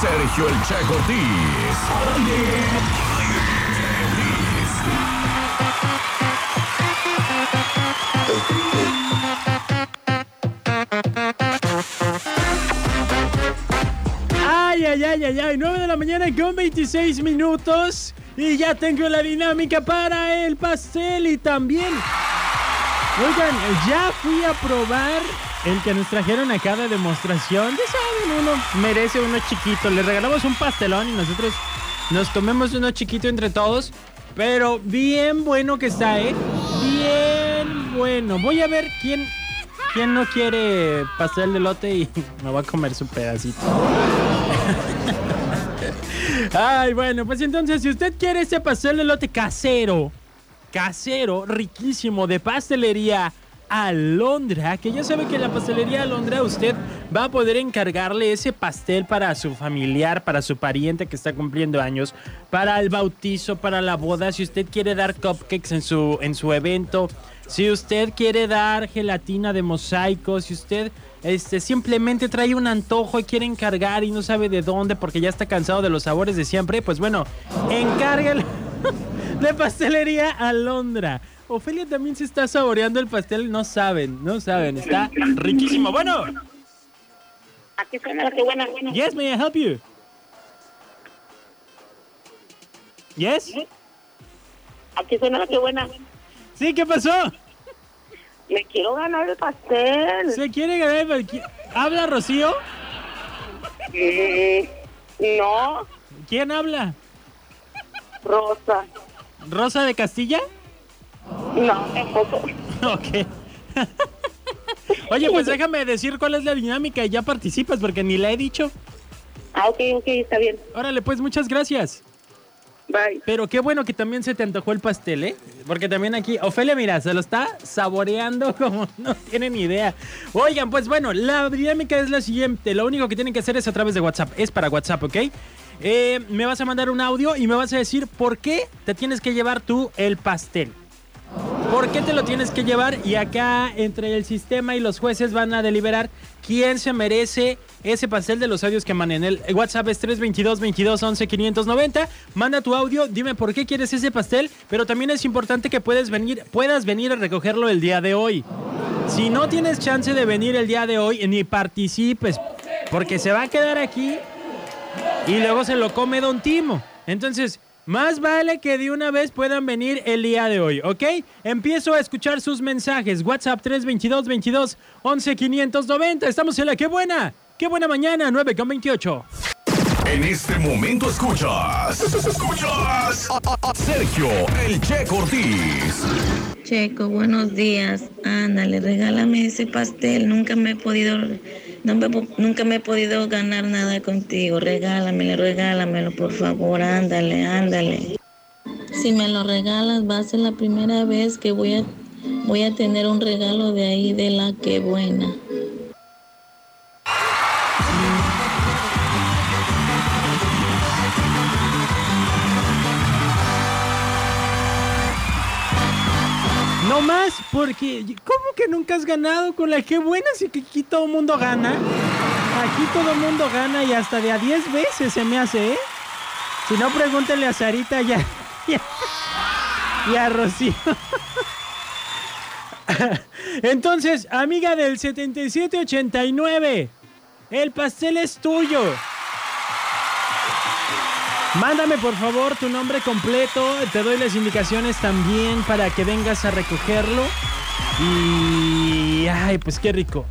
Sergio El Che. Ay, ay, ay, ay, ay. 9 de la mañana con 26 minutos. Y ya tengo la dinámica para el pastel y también. Oigan, ya fui a probar el que nos trajeron acá de demostración. Ya saben, uno merece uno chiquito. Le regalamos un pastelón y nosotros nos comemos uno chiquito entre todos. Pero bien bueno que está, ¿eh? Bien bueno. Voy a ver quién, quién no quiere pastel de lote y me va a comer su pedacito. Ay, bueno, pues entonces, si usted quiere ese pastel de lote casero, casero, riquísimo, de pastelería Alondra, que ya sabe que la pastelería Alondra usted va a poder encargarle ese pastel para su familiar, para su pariente que está cumpliendo años, para el bautizo, para la boda, si usted quiere dar cupcakes en su, en su evento, si usted quiere dar gelatina de mosaico, si usted este, simplemente trae un antojo y quiere encargar y no sabe de dónde porque ya está cansado de los sabores de siempre, pues bueno, encárguelo de pastelería Alondra. Ofelia también se está saboreando el pastel, no saben, no saben, está riquísimo. Bueno, Aquí suena qué buena, buena. yes, may I help you? Yes? Aquí suena qué buena. Sí, ¿qué pasó? Me quiero ganar el pastel. ¿Se quiere ganar el qui- ¿Habla Rocío? Mm, no, ¿Quién habla? Rosa. ¿Rosa de Castilla? No, tampoco. Ok. Oye, pues déjame decir cuál es la dinámica y ya participas porque ni la he dicho. Ah, ok, ok, está bien. Órale, pues muchas gracias. Bye. Pero qué bueno que también se te antojó el pastel, ¿eh? Porque también aquí, Ofelia, mira, se lo está saboreando como no tienen ni idea. Oigan, pues bueno, la dinámica es la siguiente. Lo único que tienen que hacer es a través de WhatsApp. Es para WhatsApp, ¿ok? Eh, me vas a mandar un audio y me vas a decir por qué te tienes que llevar tú el pastel. ¿Por qué te lo tienes que llevar? Y acá entre el sistema y los jueces van a deliberar quién se merece ese pastel de los audios que manden. El WhatsApp es 322 22 11 590. Manda tu audio, dime por qué quieres ese pastel, pero también es importante que puedes venir, puedas venir a recogerlo el día de hoy. Si no tienes chance de venir el día de hoy, ni participes, porque se va a quedar aquí y luego se lo come Don Timo. Entonces, más vale que de una vez puedan venir el día de hoy, ¿ok? Empiezo a escuchar sus mensajes. WhatsApp 322 22 11 590. Estamos en la qué buena. Qué buena mañana, 9 con 28. En este momento escuchas. Escuchas a, a- a Sergio El Che Cortés. Checo, buenos días. Ándale, regálame ese pastel. Nunca me he podido, no me nunca me he podido ganar nada contigo. Regálamelo, regálamelo, por favor. Ándale, ándale. Si me lo regalas, va a ser la primera vez que voy a, voy a tener un regalo de ahí de la que buena. No más, porque ¿cómo que nunca has ganado con la qué buena? Si que aquí todo mundo gana. Aquí todo mundo gana y hasta de a 10 veces se me hace, ¿eh? Si no, pregúntenle a Sarita y a, y a, y a Rocío. Entonces, amiga del 7789, el pastel es tuyo. Mándame por favor tu nombre completo, te doy las indicaciones también para que vengas a recogerlo. Y... Ay, pues qué rico.